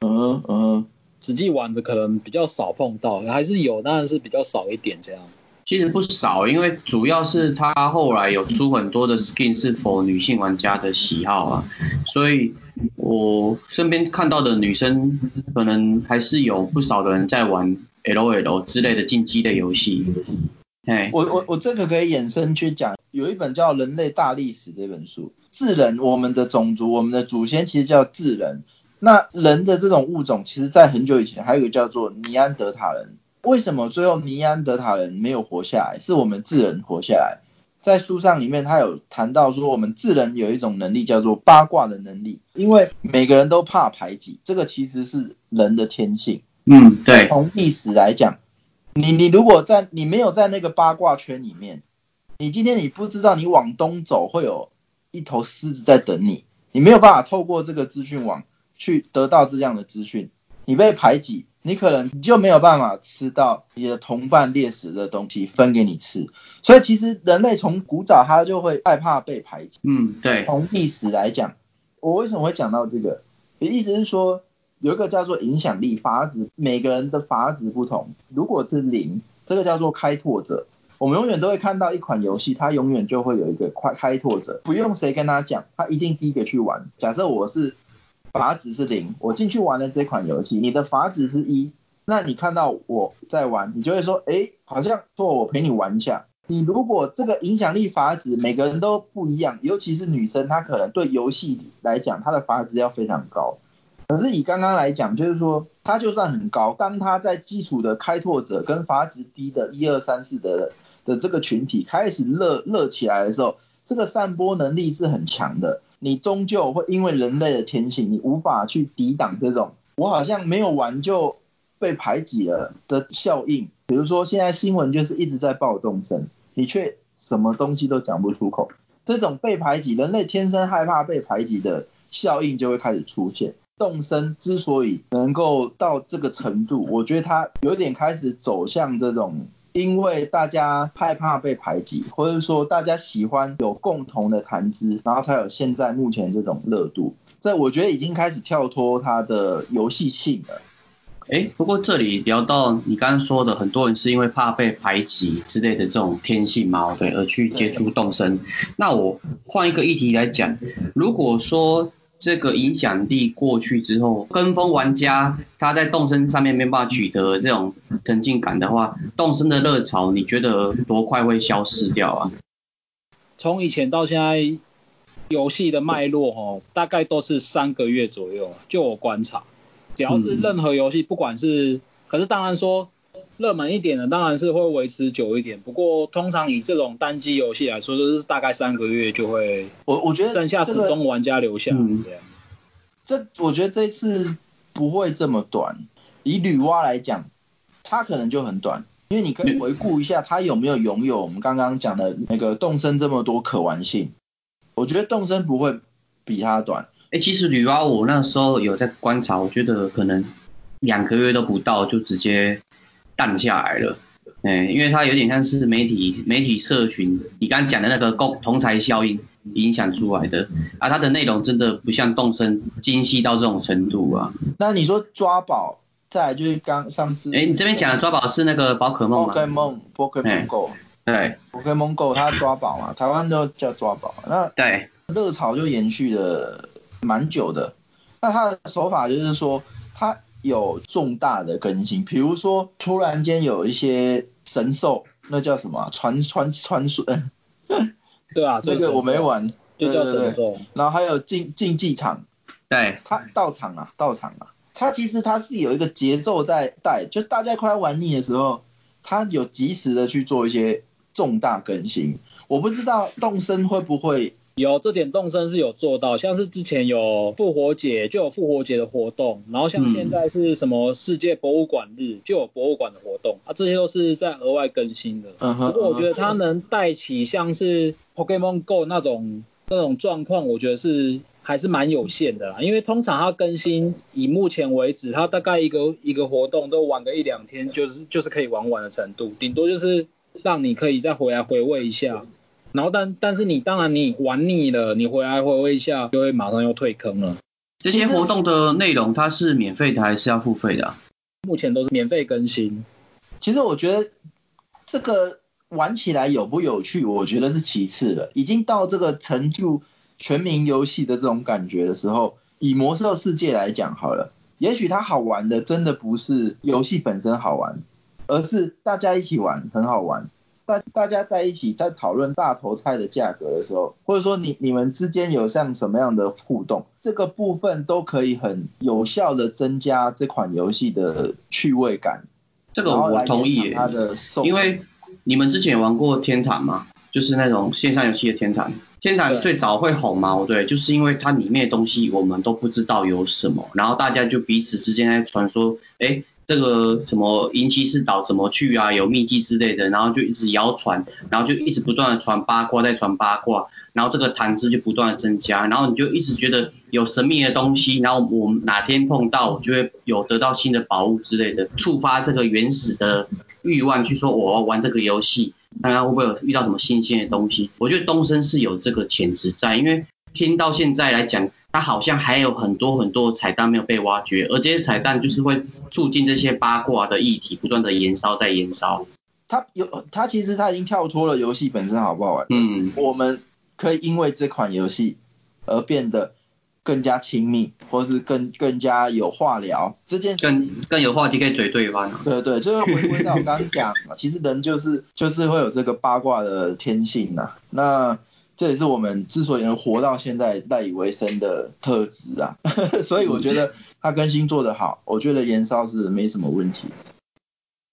嗯嗯，实际玩的可能比较少碰到，还是有，当然是比较少一点这样。其实不少，因为主要是他后来有出很多的 skin 是否女性玩家的喜好啊，所以我身边看到的女生可能还是有不少的人在玩 LOL 之类的竞技类游戏。哎，我我我这个可以衍生去讲，有一本叫《人类大历史》这本书，智人，我们的种族，我们的祖先其实叫智人。那人的这种物种，其实在很久以前还有一个叫做尼安德塔人。为什么最后尼安德塔人没有活下来，是我们智人活下来？在书上里面，他有谈到说，我们智人有一种能力叫做八卦的能力，因为每个人都怕排挤，这个其实是人的天性。嗯，对。从历史来讲，你你如果在你没有在那个八卦圈里面，你今天你不知道你往东走会有一头狮子在等你，你没有办法透过这个资讯网去得到这样的资讯，你被排挤。你可能你就没有办法吃到你的同伴猎食的东西分给你吃，所以其实人类从古早他就会害怕被排挤。嗯，对。从历史来讲，我为什么会讲到这个？意思是说有一个叫做影响力阀值，每个人的阀值不同。如果是零，这个叫做开拓者。我们永远都会看到一款游戏，它永远就会有一个开开拓者，不用谁跟他讲，他一定第一个去玩。假设我是。阀值是零，我进去玩的这款游戏，你的阀值是一，那你看到我在玩，你就会说，哎，好像说我陪你玩一下。你如果这个影响力阀值每个人都不一样，尤其是女生，她可能对游戏来讲，她的阀值要非常高。可是以刚刚来讲，就是说，她就算很高，当她在基础的开拓者跟阀值低的一二三四的的这个群体开始热热起来的时候，这个散播能力是很强的。你终究会因为人类的天性，你无法去抵挡这种我好像没有玩就被排挤了的效应。比如说现在新闻就是一直在报动声，你却什么东西都讲不出口，这种被排挤，人类天生害怕被排挤的效应就会开始出现。动森之所以能够到这个程度，我觉得它有点开始走向这种。因为大家害怕被排挤，或者说大家喜欢有共同的谈资，然后才有现在目前这种热度。这我觉得已经开始跳脱它的游戏性了。哎，不过这里聊到你刚刚说的，很多人是因为怕被排挤之类的这种天性嘛，对，而去接触动身。那我换一个议题来讲，如果说。这个影响力过去之后，跟风玩家他在动身上面没办法取得这种沉浸感的话，动身的热潮你觉得多快会消失掉啊？从以前到现在，游戏的脉络哦，大概都是三个月左右。就我观察，只要是任何游戏，不管是，可是当然说。热门一点的当然是会维持久一点，不过通常以这种单机游戏来说，就是大概三个月就会，我我觉得剩下始终玩家留下。嗯，这我觉得这次不会这么短。以女娲来讲，它可能就很短，因为你可以回顾一下它有没有拥有我们刚刚讲的那个动身这么多可玩性。我觉得动身不会比它短。哎，其实女娲我那时候有在观察，我觉得可能两个月都不到就直接。淡下来了，哎，因为它有点像是媒体媒体社群，你刚刚讲的那个共同财效应影响出来的，啊，它的内容真的不像动森精细到这种程度啊。那你说抓宝，再来就是刚上次，哎，你这边讲的抓宝是那个宝可梦吗？Pokémon，Pokémon Go，对，Pokémon Go 它抓宝嘛，台湾都叫抓宝，那对，热潮就延续了蛮久的。那它的手法就是说，它。有重大的更新，比如说突然间有一些神兽，那叫什么啊？传传传说？对啊，这个我没玩，就叫神兽。对对对，然后还有竞竞技场，对，它到场啊，到场啊，它其实它是有一个节奏在带，就大家快要玩腻的时候，它有及时的去做一些重大更新。我不知道动森会不会。有这点动身是有做到，像是之前有复活节就有复活节的活动，然后像现在是什么世界博物馆日就有博物馆的活动，啊这些都是在额外更新的。不过我觉得它能带起像是 Pokemon Go 那种那种状况，我觉得是还是蛮有限的啦，因为通常它更新以目前为止，它大概一个一个活动都玩个一两天，就是就是可以玩完的程度，顶多就是让你可以再回来回味一下。然后但但是你当然你玩腻了，你回来回味一下，就会马上又退坑了。这些活动的内容它是免费的还是要付费的啊？目前都是免费更新。其实我觉得这个玩起来有不有趣，我觉得是其次的。已经到这个成就全民游戏的这种感觉的时候，以魔兽世界来讲好了，也许它好玩的真的不是游戏本身好玩，而是大家一起玩很好玩。大大家在一起在讨论大头菜的价格的时候，或者说你你们之间有像什么样的互动，这个部分都可以很有效的增加这款游戏的趣味感。这个我同意耶，因为你们之前玩过天堂吗？就是那种线上游戏的天堂。天堂最早会红嘛？对，就是因为它里面的东西我们都不知道有什么，然后大家就彼此之间在传说，哎。这个什么银骑士岛怎么去啊？有秘籍之类的，然后就一直谣传，然后就一直不断的传八卦，再传八卦，然后这个谈资就不断的增加，然后你就一直觉得有神秘的东西，然后我们哪天碰到，我就会有得到新的宝物之类的，触发这个原始的欲望，去说我要玩这个游戏，看看会不会有遇到什么新鲜的东西。我觉得东升是有这个潜质在，因为听到现在来讲。它好像还有很多很多彩蛋没有被挖掘，而这些彩蛋就是会促进这些八卦的议题不断的延烧再延烧。它有，它其实它已经跳脱了游戏本身好不好玩？嗯，我们可以因为这款游戏而变得更加亲密，或是更更加有话聊。这件更更有话题可以嘴对方。对对，就是回归到我刚刚讲，其实人就是就是会有这个八卦的天性呐。那这也是我们之所以能活到现在赖以为生的特质啊，所以我觉得它更新做得好，我觉得延烧是没什么问题。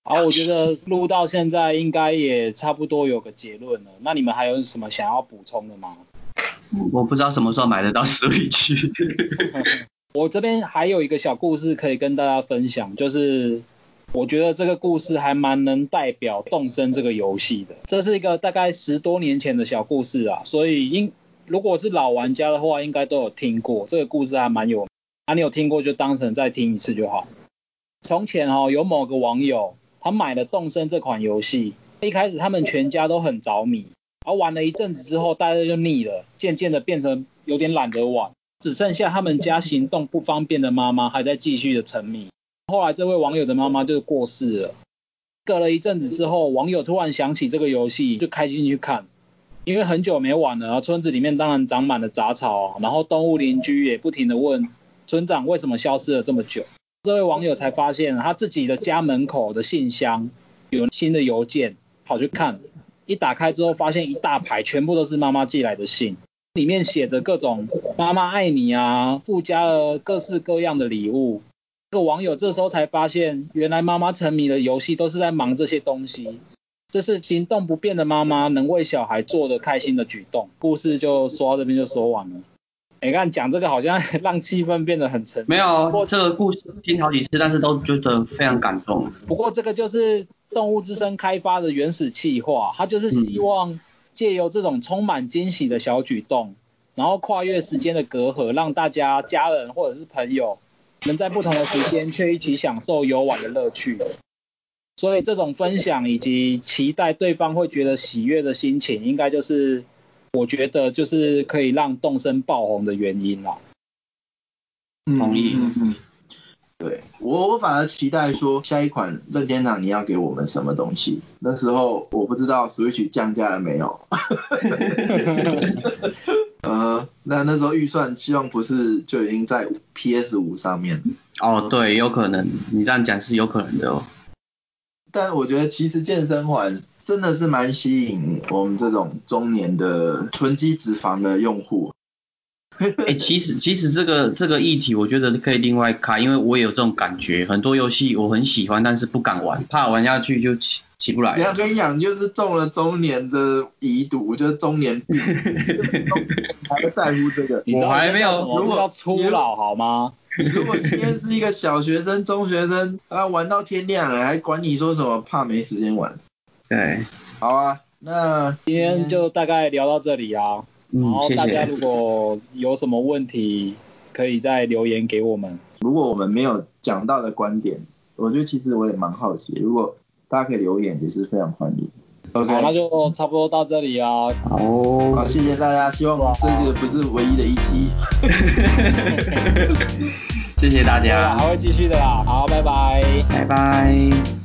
好，我觉得录到现在应该也差不多有个结论了。那你们还有什么想要补充的吗？我不知道什么时候买得到 Switch。我这边还有一个小故事可以跟大家分享，就是。我觉得这个故事还蛮能代表动森这个游戏的。这是一个大概十多年前的小故事啊，所以应如果是老玩家的话，应该都有听过。这个故事还蛮有，啊，你有听过就当成再听一次就好。从前哦，有某个网友，他买了动森这款游戏，一开始他们全家都很着迷，而玩了一阵子之后，大家就腻了，渐渐的变成有点懒得玩，只剩下他们家行动不方便的妈妈还在继续的沉迷。后来这位网友的妈妈就过世了。隔了一阵子之后，网友突然想起这个游戏，就开心去看。因为很久没玩了，村子里面当然长满了杂草，然后动物邻居也不停地问村长为什么消失了这么久。这位网友才发现他自己的家门口的信箱有新的邮件，跑去看。一打开之后，发现一大排全部都是妈妈寄来的信，里面写着各种妈妈爱你啊，附加了各式各样的礼物。这个网友这时候才发现，原来妈妈沉迷的游戏都是在忙这些东西。这是行动不便的妈妈能为小孩做的开心的举动。故事就说到这边就说完了。你看讲这个好像 让气氛变得很沉。没有，不过这个故事听好几次，但是都觉得非常感动。不过这个就是动物之声开发的原始计划，它就是希望借由这种充满惊喜的小举动，然后跨越时间的隔阂，让大家家人或者是朋友。能在不同的时间却一起享受游玩的乐趣，所以这种分享以及期待对方会觉得喜悦的心情，应该就是我觉得就是可以让动身爆红的原因啦。同意。嗯嗯。对，我我反而期待说下一款任天堂你要给我们什么东西？那时候我不知道 Switch 降价了没有。呃，那那时候预算希望不是就已经在 PS 五上面。哦，对，有可能，你这样讲是有可能的哦。但我觉得其实健身环真的是蛮吸引我们这种中年的囤积脂肪的用户。哎、欸，其实其实这个这个议题，我觉得可以另外开，因为我也有这种感觉，很多游戏我很喜欢，但是不敢玩，怕玩下去就起起不来。我跟你讲，就是中了中年的遗毒，就是中年病，还会在乎这个。我还没有，如果要初老好吗？如果今天是一个小学生、中学生，啊，玩到天亮了，还管你说什么？怕没时间玩。对，好啊，那今天就大概聊到这里啊。然后大家如果有什么问题，可以再留言给我们。如果我们没有讲到的观点，我觉得其实我也蛮好奇，如果大家可以留言也是非常欢迎。OK，好，那就差不多到这里啊。好，好，谢谢大家，希望这个不是唯一的一集。谢谢大家，还会继续的啦。好，拜拜，拜拜。